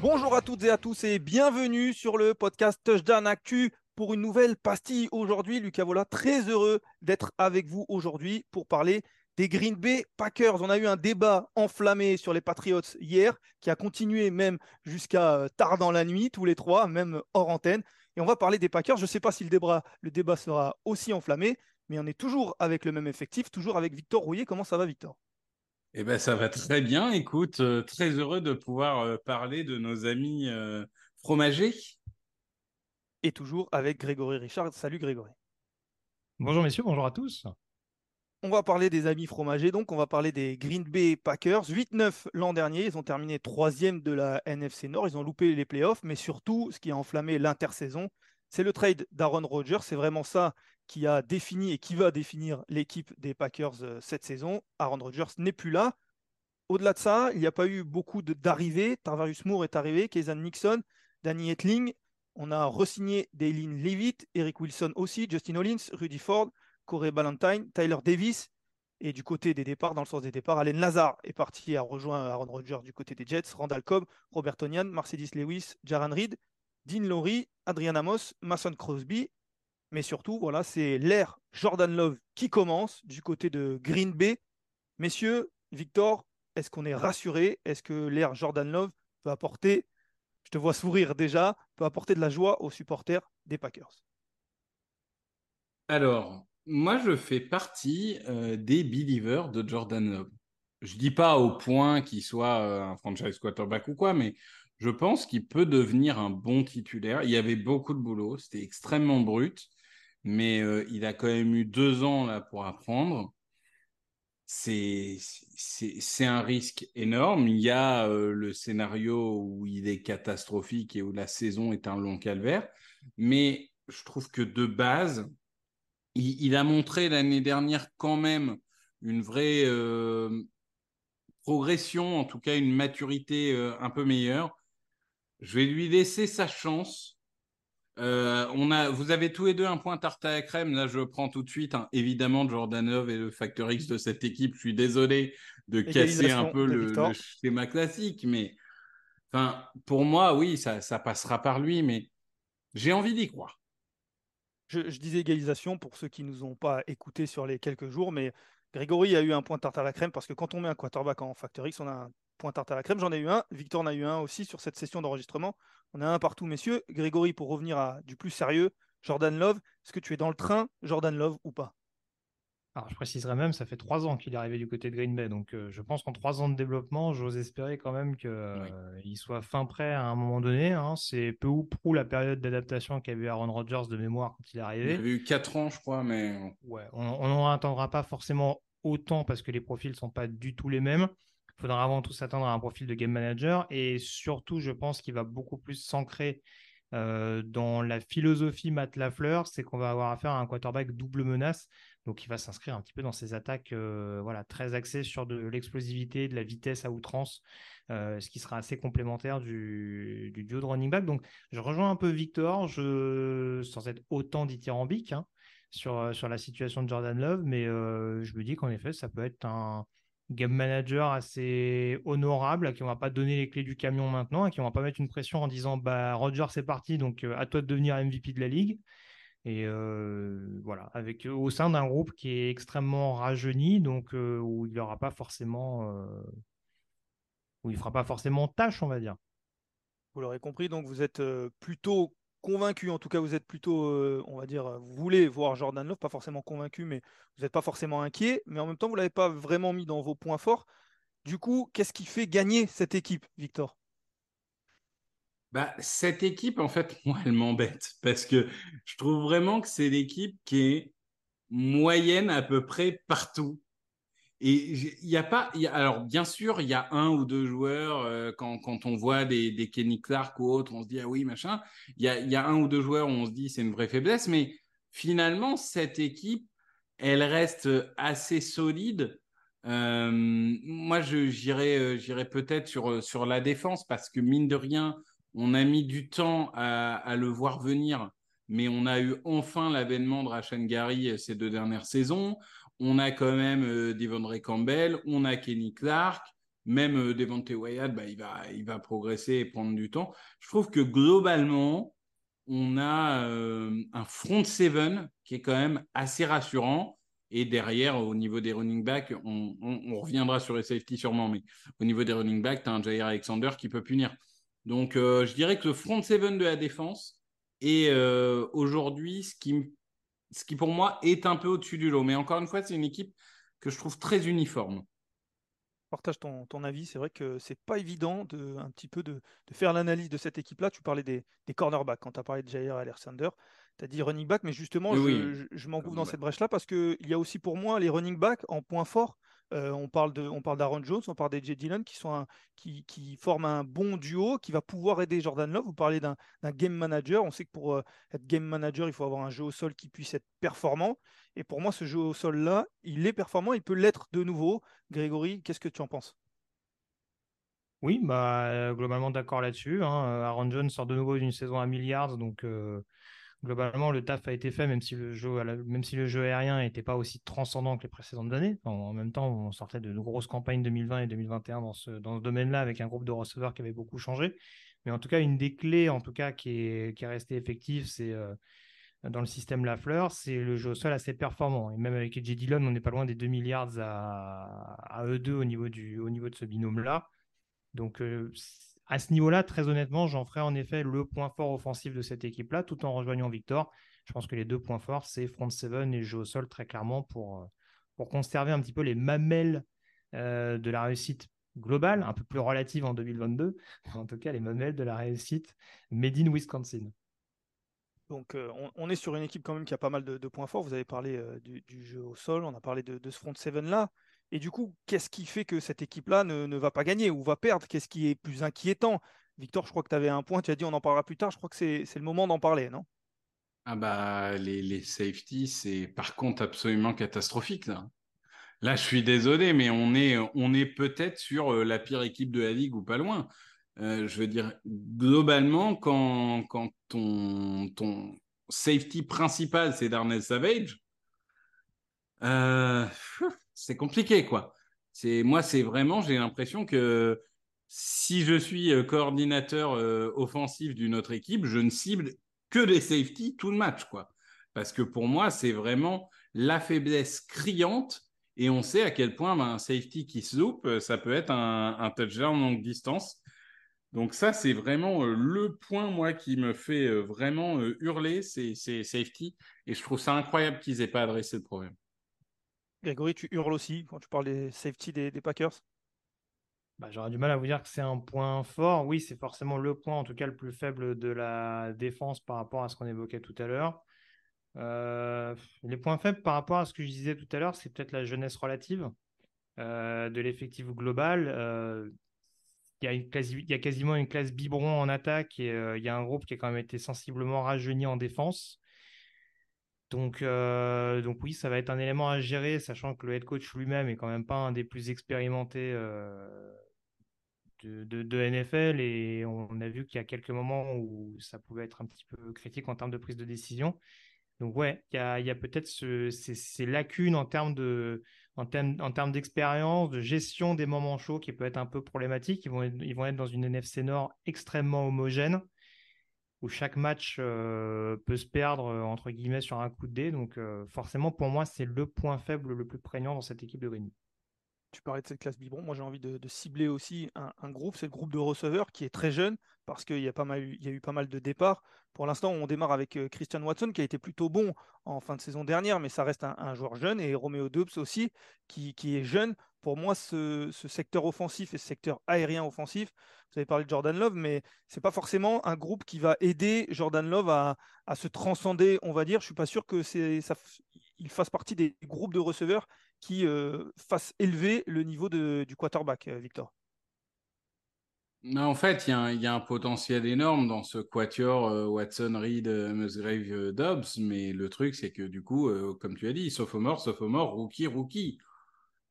Bonjour à toutes et à tous et bienvenue sur le podcast Touchdown Actu pour une nouvelle pastille aujourd'hui. Lucas Vola, très heureux d'être avec vous aujourd'hui pour parler des Green Bay Packers. On a eu un débat enflammé sur les Patriots hier qui a continué même jusqu'à euh, tard dans la nuit, tous les trois, même hors antenne. Et on va parler des Packers. Je ne sais pas si le débat, le débat sera aussi enflammé, mais on est toujours avec le même effectif, toujours avec Victor Rouillet. Comment ça va, Victor? Eh ben, ça va très bien. Écoute, euh, très heureux de pouvoir euh, parler de nos amis euh, fromagers. Et toujours avec Grégory Richard. Salut Grégory. Bonjour messieurs, bonjour à tous. On va parler des amis fromagers, donc on va parler des Green Bay Packers. 8-9 l'an dernier, ils ont terminé troisième de la NFC Nord, ils ont loupé les playoffs, mais surtout, ce qui a enflammé l'intersaison, c'est le trade d'Aaron Rodgers. C'est vraiment ça qui a défini et qui va définir l'équipe des Packers euh, cette saison. Aaron Rodgers n'est plus là. Au-delà de ça, il n'y a pas eu beaucoup d'arrivées. Tarvarius Moore est arrivé, Kaysan Nixon, Danny Etling. On a re-signé Daylin Levitt, Eric Wilson aussi, Justin Hollins, Rudy Ford, Corey Ballantyne, Tyler Davis. Et du côté des départs, dans le sens des départs, Allen Lazar est parti à rejoindre Aaron Rodgers du côté des Jets, Randall Cobb, Robert Tonyan, Mercedes Lewis, Jaran Reed, Dean Laurie, Adrian Amos, Mason Crosby. Mais surtout, voilà, c'est l'ère Jordan Love qui commence du côté de Green Bay. Messieurs, Victor, est-ce qu'on est rassuré? Est-ce que l'ère Jordan Love peut apporter, je te vois sourire déjà, peut apporter de la joie aux supporters des Packers? Alors, moi, je fais partie euh, des believers de Jordan Love. Je dis pas au point qu'il soit euh, un franchise quarterback ou quoi, mais je pense qu'il peut devenir un bon titulaire. Il y avait beaucoup de boulot, c'était extrêmement brut, mais euh, il a quand même eu deux ans là pour apprendre. C'est un risque énorme. Il y a euh, le scénario où il est catastrophique et où la saison est un long calvaire, mais je trouve que de base, il, a montré l'année dernière quand même une vraie euh, progression, en tout cas une maturité un peu meilleure. Je vais lui laisser sa chance. Euh, on a, vous avez tous les deux un point tarte à la crème. Là, je prends tout de suite. hein. Évidemment, Jordan Love est le facteur X de cette équipe. Je suis désolé de casser un peu le, schéma classique, mais enfin, pour moi, oui, ça, ça passera par lui. Mais j'ai envie d'y croire. je, je disais égalisation pour ceux qui ne nous ont pas écoutés sur les quelques jours, mais Grégory a eu un point tarte à la crème parce que quand on met un quarterback en Factor X, on a un point tarte à la crème. J'en ai eu un, Victor en a eu un aussi sur cette session d'enregistrement. On a un partout, messieurs. Grégory, pour revenir à du plus sérieux, Jordan Love, est-ce que tu es dans le train, Jordan Love ou pas? Alors je préciserai même, ça fait trois ans qu'il est arrivé du côté de Green Bay, donc euh, je pense qu'en trois ans de développement, j'ose espérer quand même qu'il soit fin prêt à un moment donné. hein. C'est peu ou prou la période d'adaptation qu'avait Aaron Rodgers de mémoire quand il est Il arrivé. avait eu 4 ans, je crois, mais Ouais, on n'en attendra pas forcément autant parce que les profils sont pas du tout les mêmes. Il faudra avant tout s'attendre à un profil de game manager et surtout, je pense qu'il va beaucoup plus s'ancrer euh, dans la philosophie Matt Lafleur, c'est qu'on va avoir affaire à un quarterback double menace. Donc, il va s'inscrire un petit peu dans ces attaques euh, voilà, très axées sur de l'explosivité, de la vitesse à outrance, euh, ce qui sera assez complémentaire du, du duo de running back. Donc, je rejoins un peu Victor, je, sans être autant dithyrambique, hein, sur, sur la situation de Jordan Love, mais je me dis qu'en effet, ça peut être un game manager assez honorable, à qui on va pas donner les clés du camion maintenant, à qui on va pas mettre une pression en disant bah Roger c'est parti, donc à toi de devenir MVP de la ligue. Et voilà, avec au sein d'un groupe qui est extrêmement rajeuni, donc où il aura pas forcément, où il fera pas forcément tâche, on va dire. Vous l'aurez compris, donc vous êtes plutôt convaincu, en tout cas vous êtes plutôt, on va dire, vous voulez voir Jordan Love, pas forcément convaincu, mais vous n'êtes pas forcément inquiet, mais en même temps vous l'avez pas vraiment mis dans vos points forts. Du coup, qu'est-ce qui fait gagner cette équipe, Victor? Bah, cette équipe, en fait, moi, elle m'embête parce que je trouve vraiment que c'est l'équipe qui est moyenne à peu près partout. Et il n'y a pas. alors, bien sûr, il y a un ou deux joueurs, euh, quand, quand, on voit des, des, Kenny Clark ou autres, on se dit, ah oui, machin. Il y a, un ou deux joueurs où on se dit, c'est une vraie faiblesse. Mais finalement, cette équipe, elle reste assez solide. Euh, moi, euh, peut-être sur, sur la défense parce que, mine de rien, on a mis du temps à, le voir venir, mais on a eu enfin l'avènement de Rashan Gary euh, ces deux dernières saisons. On a quand même euh, Devondre Campbell, on a Kenny Clark, même euh, Devonte Wyatt, bah, il, va, il va progresser et prendre du temps. Je trouve que globalement, on a un front seven qui est quand même assez rassurant. Et derrière, au niveau des running backs, on, reviendra sur les safety sûrement, mais au niveau des running backs, tu as un Jair Alexander qui peut punir. Donc, euh, je dirais que le front seven de la défense est euh, aujourd'hui ce qui, ce qui, pour moi, est un peu au-dessus du lot. Mais encore une fois, c'est une équipe que je trouve très uniforme. Partage ton, ton avis. C'est vrai que c'est pas évident de, un petit peu de, de faire l'analyse de cette équipe-là. Tu parlais des, des cornerbacks quand tu as parlé de Jair Alexander. Tu as dit running back, mais justement, je, je, m'engouffre dans cette brèche-là parce qu'il y a aussi pour moi les running backs en point fort. Euh, on parle d'Aaron Jones, on parle d'AJ Dillon qui sont qui, qui, forment un bon duo qui va pouvoir aider Jordan Love. Vous parlez d'un game manager. On sait que pour euh, être game manager, il faut avoir un jeu au sol qui puisse être performant. Et pour moi, ce jeu au sol là, il est performant. Il peut l'être de nouveau. Grégory, qu'est-ce que tu en penses? Oui, bah euh, globalement d'accord là-dessus. Hein. Aaron Jones sort de nouveau d'une saison à milliards, donc globalement, le taf a été fait, même si le jeu, même si le jeu aérien n'était pas aussi transcendant que les précédentes années. En, même temps, on sortait de grosses campagnes 2020 et 2021 dans ce, dans ce domaine-là, avec un groupe de receveurs qui avait beaucoup changé. Mais en tout cas, une des clés, en tout cas, qui est, qui est restée effective, c'est euh, dans le système Lafleur, c'est le jeu au sol assez performant. Et même avec J. Dillon, on n'est pas loin des 2 milliards à, à eux deux au niveau, du, au niveau de ce binôme-là. Donc, euh, à ce niveau-là, très honnêtement, j'en ferai en effet le point fort offensif de cette équipe-là, tout en rejoignant Victor. Je pense que les deux points forts, c'est front seven et jeu au sol, très clairement, pour, euh, conserver un petit peu les mamelles euh, de la réussite globale, un peu plus relative en 2022, en tout cas les mamelles de la réussite made in Wisconsin. Donc euh, on, est sur une équipe quand même qui a pas mal de, points forts. Vous avez parlé du, jeu au sol, on a parlé de, de ce front seven là. Et du coup, qu'est-ce qui fait que cette équipe-là ne, va pas gagner ou va perdre? Qu'est-ce qui est plus inquiétant? Victor, je crois que tu avais un point, tu as dit on en parlera plus tard. Je crois que c'est le moment d'en parler, non? Ah bah les, les safety, c'est par contre absolument catastrophique. Là. je suis désolé, mais on est, on est peut-être sur euh, la pire équipe de la ligue ou pas loin. Euh, je veux dire, globalement, quand, quand ton, ton safety principal, c'est Darnell Savage, euh, c'est compliqué, quoi. C'est moi, c'est vraiment, j'ai l'impression que si je suis euh, coordinateur euh, offensif d'une autre équipe, je ne cible que les safety tout le match, quoi. Parce que pour moi, c'est vraiment la faiblesse criante. Et on sait à quel point ben, un safety qui se loupe, euh, ça peut être un, un touchdown en longue distance. Donc ça, c'est vraiment le point, moi, qui me fait vraiment hurler, c'est safety. Et je trouve ça incroyable qu'ils n'aient pas adressé le problème. Grégory, tu hurles aussi quand tu parles des safety des, Packers? Bah, J'aurais du mal à vous dire que c'est un point fort. Oui, c'est forcément le point, en tout cas le plus faible de la défense par rapport à ce qu'on évoquait tout à l'heure. Euh, les points faibles par rapport à ce que je disais tout à l'heure, c'est peut-être la jeunesse relative euh, de l'effectif global. Euh, il y, a quasiment une classe biberon en attaque et il y a un groupe qui a quand même été sensiblement rajeuni en défense. Donc, euh, donc oui, ça va être un élément à gérer, sachant que le head coach lui-même est quand même pas un des plus expérimentés euh, de, NFL et on a vu qu'il y a quelques moments où ça pouvait être un petit peu critique en termes de prise de décision. Donc ouais, il y a, peut-être ces, lacunes en termes de, en termes, en termes d'expérience, de gestion des moments chauds qui peut être un peu problématique. Ils vont ils vont être dans une NFC Nord extrêmement homogène où chaque match euh, peut se perdre euh, entre guillemets sur un coup de dé. Donc euh, forcément, pour moi, c'est le point faible le plus prégnant dans cette équipe de Green tu parlais de cette classe biberon. Moi, j'ai envie de, cibler aussi un, groupe. C'est le groupe de receveurs qui est très jeune parce qu'il y, a y a eu pas mal de départs. Pour l'instant, on démarre avec Christian Watson qui a été plutôt bon en fin de saison dernière, mais ça reste un, joueur jeune. Et Romeo Dubs aussi qui, est jeune. Pour moi, ce, secteur offensif et ce secteur aérien offensif, vous avez parlé de Jordan Love, mais c'est pas forcément un groupe qui va aider Jordan Love à, se transcender, on va dire. Je suis pas sûr que ça, il fasse partie des groupes de receveurs qui euh, fasse élever le niveau du quarterback, euh, Victor en fait, il y, a un potentiel énorme dans ce quatuor euh, Watson, Reed, Musgrave, Dobbs, mais le truc, c'est que du coup, comme tu as dit, sophomore, sophomore, rookie, rookie.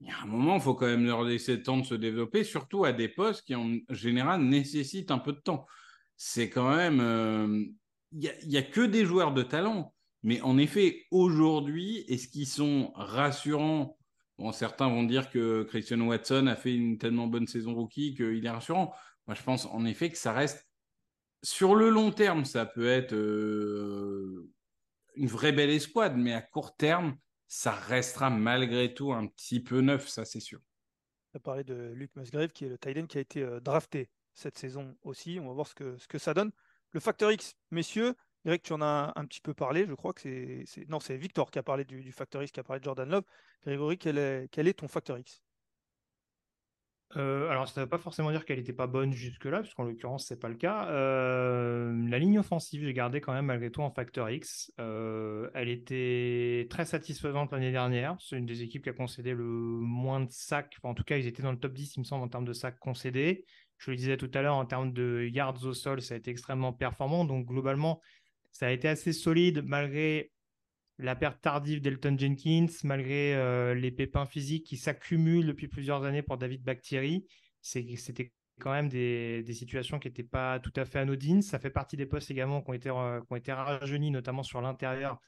Il y a un moment, il faut quand même leur laisser le temps de se développer, surtout à des postes qui, en général, nécessitent un peu de temps. C'est quand même. Il n'y a, que des joueurs de talent. Mais en effet, aujourd'hui, est-ce qu'ils sont rassurants certains vont dire que Christian Watson a fait une tellement bonne saison rookie qu'il est rassurant. Moi, je pense en effet que ça reste sur le long terme, ça peut être euh, une vraie belle escouade, mais à court terme, ça restera malgré tout un petit peu neuf, ça c'est sûr. On a parlé de Luke Musgrave, qui est le tight qui a été euh, drafté cette saison aussi. On va voir ce que ça donne. Le facteur X, messieurs, Greg, tu en as un petit peu parlé, je crois que c'est. Non, c'est Victor qui a parlé du, Factor X, qui a parlé de Jordan Love. Grégory, quel est, ton Factor X? Euh, alors, ça ne veut pas forcément dire qu'elle n'était pas bonne jusque-là, puisqu'en l'occurrence, ce n'est pas le cas. Euh, la ligne offensive, j'ai gardé quand même malgré tout en facteur X. Euh, elle était très satisfaisante l'année dernière. C'est une des équipes qui a concédé le moins de sacs. en tout cas, ils étaient dans le top 10, il me semble, en termes de sacs concédés. Je le disais tout à l'heure, en termes de yards au sol, ça a été extrêmement performant. Donc, globalement, ça a été assez solide malgré la perte tardive d'Elton Jenkins, malgré euh, les pépins physiques qui s'accumulent depuis plusieurs années pour David Bakhtiari. C'était quand même des, situations qui n'étaient pas tout à fait anodines. Ça fait partie des postes également qui ont été, euh, rajeunis, notamment sur l'intérieur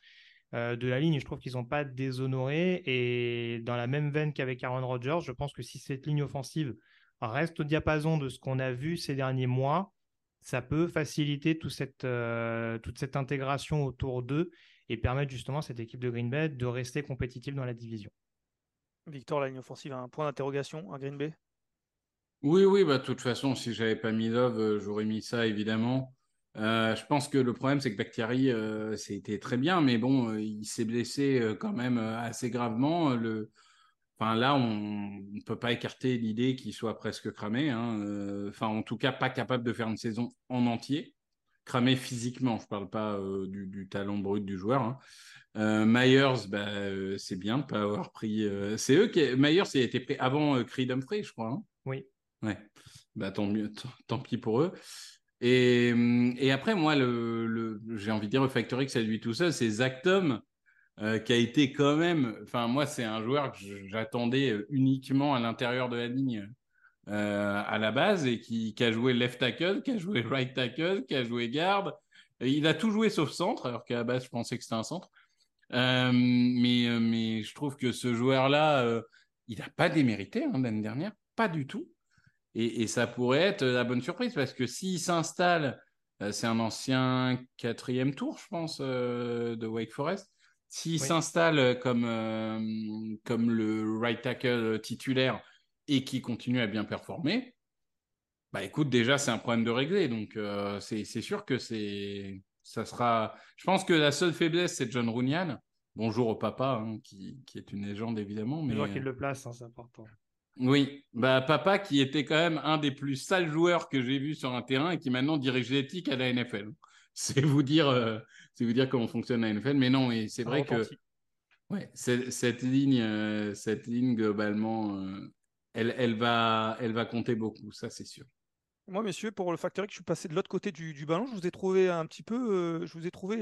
euh, de la ligne. Je trouve qu'ils n'ont pas déshonoré. Et dans la même veine qu'avec Aaron Rodgers, je pense que si cette ligne offensive reste au diapason de ce qu'on a vu ces derniers mois, ça peut faciliter cette, euh, toute cette intégration autour d'eux et permettre justement à cette équipe de Green Bay de rester compétitive dans la division. Victor, la ligne offensive a un point d'interrogation à Green Bay? Oui, oui, bah, de toute façon, si j'avais pas mis Love, euh, j'aurais mis ça évidemment. Euh, je pense que le problème, c'est que Bakhtiari, c'était très bien, mais bon, il s'est blessé quand même assez gravement. Le, Enfin, là, on ne peut pas écarter l'idée qu'il soit presque cramé. Hein, euh, enfin, en tout cas, pas capable de faire une saison en entier. Cramé physiquement, je ne parle pas euh, du, talent brut du joueur. Hein. Euh, Myers, bah, c'est bien de ne pas avoir pris. c'est eux qui. Myers, il a été pris avant Creed Humphrey, je crois. Hein. oui. Ouais. Bah, tant, mieux, tant, pis pour eux. Et, après, moi, le, j'ai envie de dire, le Factory, que ça lui tout seul, c'est Zach Tom euh, qui a été quand même. Enfin, moi, c'est un joueur que j'attendais euh, uniquement à l'intérieur de la ligne euh, à la base et qui, a joué left tackle, qui a joué right tackle, qui a joué garde. il a tout joué sauf centre, alors qu'à la base, je pensais que c'était un centre. mais, mais je trouve que ce joueur-là, il n'a pas démérité hein, l'année dernière, pas du tout. Et, et, ça pourrait être la bonne surprise parce que s'il s'installe, c'est un ancien quatrième tour, je pense, de Wake Forest. S'il s'installe comme, euh, comme le right tackle titulaire et qui continue à bien performer, bah écoute, déjà, c'est un problème de régler. Donc, euh, c'est sûr que c'est ça sera. Je pense que la seule faiblesse, c'est John Runyan. Bonjour au papa, hein, qui, qui, est une légende évidemment. Mais qu'il le place, hein, c'est important. Oui, bah papa qui était quand même un des plus sales joueurs que j'ai vu sur un terrain et qui maintenant dirige l'éthique à la NFL. C'est vous dire, euh, c'est vous dire comment fonctionne la NFL. Mais non, et c'est vrai que ouais, cette ligne, euh, cette ligne globalement, euh, elle, elle, va, elle va compter beaucoup, ça c'est sûr. Moi, messieurs, pour le facteur je suis passé de l'autre côté du, ballon. Je vous ai trouvé un petit peu, je vous ai trouvé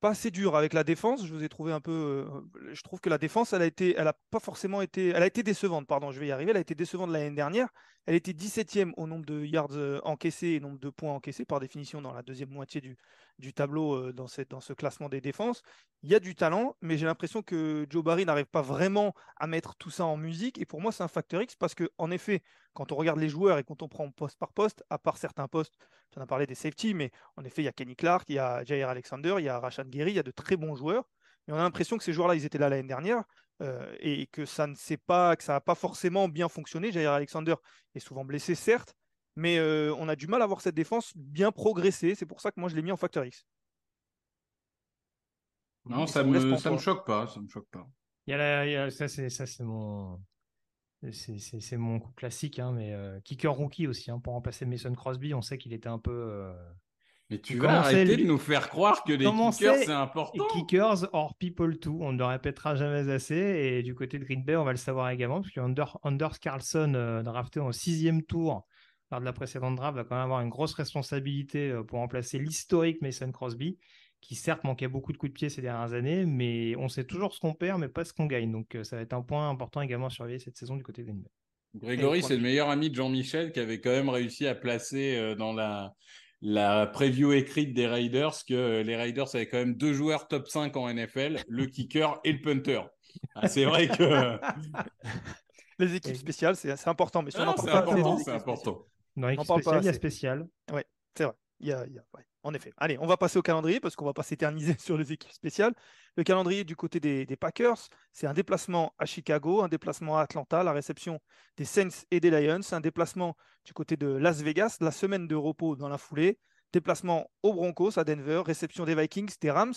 pas assez dur avec la défense. Je vous ai trouvé un peu. je trouve que la défense, elle a été, elle a pas forcément été, elle a été décevante. Pardon, je vais y arriver. Elle a été décevante l'année dernière. Elle était 17e au nombre de yards euh, encaissés et nombre de points encaissés, par définition, dans la deuxième moitié du, tableau euh, dans, ce classement des défenses. Il y a du talent, mais j'ai l'impression que Joe Barry n'arrive pas vraiment à mettre tout ça en musique. Et pour moi, c'est un facteur X parce que, en effet, quand on regarde les joueurs et quand on prend poste par poste, à part certains postes, tu en as parlé des safety, mais en effet, il y a Kenny Clark, il y a Jair Alexander, il y a Rashad Gary, il y a de très bons joueurs. Mais on a l'impression que ces joueurs-là, ils étaient là l'année dernière euh, et que ça ne s'est pas, que ça n'a pas forcément bien fonctionné. Jair Alexander est souvent blessé, certes, mais euh, on a du mal à voir cette défense bien progresser. C'est pour ça que moi, je l'ai mis en facteur X. Non, ça me, ça me choque pas, ça me choque pas. Il y a, ça, c'est ça, c'est mon, c'est mon coup classique, hein, mais euh, kicker rookie aussi hein, pour remplacer Mason Crosby. On sait qu'il était un peu mais tu vas arrêter de nous faire croire que les kickers, c'est important. Kickers or people too, on ne le répétera jamais assez. Et du côté de Green Bay, on va le savoir également, parce que Anders Carlson, euh, drafté en sixième tour lors de la précédente draft, va quand même avoir une grosse responsabilité euh, pour remplacer l'historique Mason Crosby, qui certes manquait beaucoup de coups de pied ces dernières années, mais on sait toujours ce qu'on perd, mais pas ce qu'on gagne. Donc euh, ça va être un point important également à surveiller cette saison du côté de Green Bay. Grégory, c'est le meilleur ami de Jean-Michel qui avait quand même réussi à placer dans la la preview écrite des Raiders que les Raiders avaient quand même deux joueurs top 5 en NFL, le kicker et le punter. Ah, c'est vrai que. les équipes spéciales, c'est important. Mais c'est important, c'est important. Dans l'équipe spéciale, il y a spécial. Oui, c'est vrai. Il y a, En effet. Allez, on va passer au calendrier parce qu'on ne va pas s'éterniser sur les équipes spéciales. Le calendrier du côté des, Packers, c'est un déplacement à Chicago, un déplacement à Atlanta, la réception des Saints et des Lions, un déplacement du côté de Las Vegas, la semaine de repos dans la foulée, déplacement aux Broncos à Denver, réception des Vikings, des Rams,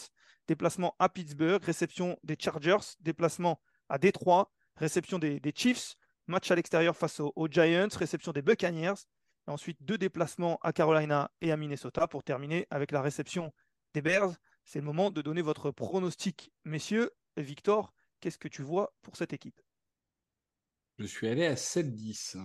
déplacement à Pittsburgh, réception des Chargers, déplacement à Détroit, réception des, Chiefs, match à l'extérieur face aux, Giants, réception des Buccaneers, ensuite deux déplacements à Carolina et à Minnesota pour terminer avec la réception des Bears. C'est le moment de donner votre pronostic, messieurs. Victor, qu'est-ce que tu vois pour cette équipe? Je suis allé à 7-10.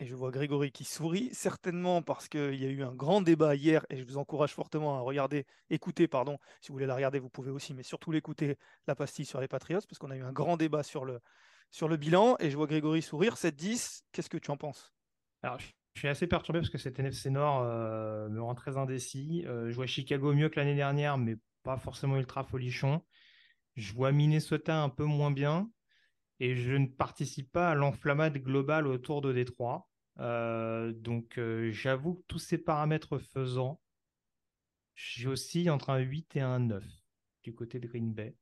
Et je vois Grégory qui sourit, certainement parce qu'il y a eu un grand débat hier, et je vous encourage fortement à regarder, écouter, pardon, si vous voulez la regarder, vous pouvez aussi, mais surtout l'écouter, la pastille sur les Patriots, parce qu'on a eu un grand débat sur le, sur le bilan, et je vois Grégory sourire, 7-10, qu'est-ce que tu en penses? Alors, je suis assez perturbé parce que cet NFC Nord euh, me rend très indécis. Euh, je vois Chicago mieux que l'année dernière, mais pas forcément ultra folichon. Je vois Minnesota un peu moins bien et je ne participe pas à l'enflammade globale autour de Détroit. Euh, donc j'avoue que tous ces paramètres faisant, j'ai aussi entre un 8 et un 9 du côté de Green Bay.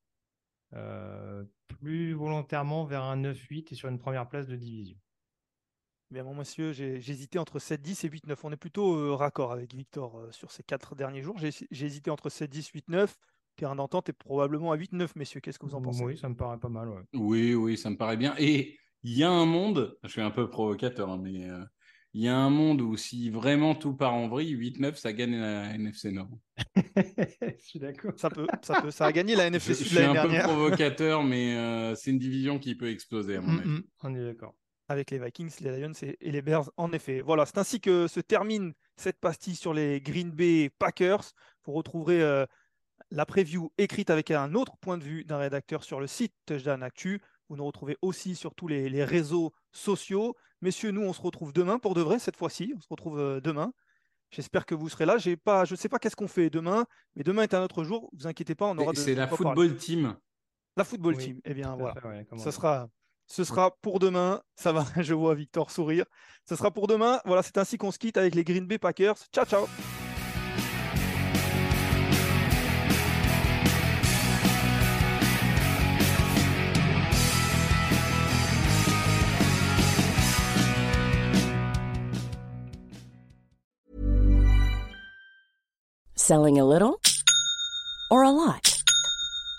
Plus volontairement vers un 9-8 et sur une première place de division. Bien, mon monsieur, j'ai hésité entre 7-10 et 8-9. On est plutôt raccord avec Victor sur ces quatre derniers jours. J'ai hésité entre 7-10, 8-9 terrain d'entente est probablement à 8-9, messieurs. Qu'est-ce que vous en pensez? Oui, ça me paraît pas mal. Oui, oui, ça me paraît bien. Et il y a un monde, je suis un peu provocateur, hein, mais euh, il y a un monde où si vraiment tout part en vrille, 8-9, ça gagne la NFC Nord. je suis d'accord. Ça peut, ça peut. Ça a gagné la NFC Sud l'année dernière. Je suis un peu provocateur, mais euh, c'est une division qui peut exploser, à mon avis. on est d'accord. Avec les Vikings, les Lions et les Bears, en effet. Voilà, c'est ainsi que se termine cette pastille sur les Green Bay Packers. Vous retrouverez euh, la preview écrite avec un autre point de vue d'un rédacteur sur le site Touchdown Actu. Vous nous retrouvez aussi sur tous les, réseaux sociaux. Messieurs, nous, on se retrouve demain pour de vrai, cette fois-ci. On se retrouve euh, demain. J'espère que vous serez là. J'ai pas, je ne sais pas qu'est-ce qu'on fait demain, mais demain est un autre jour. Vous inquiétez pas, on aura. C'est la football team. La football team. Eh bien, voilà. ce sera, ce sera pour demain. Ça va. Je vois Victor sourire. Ce sera pour demain. Voilà, c'est ainsi qu'on se quitte avec les Green Bay Packers. Ciao, ciao. Selling a little or a lot?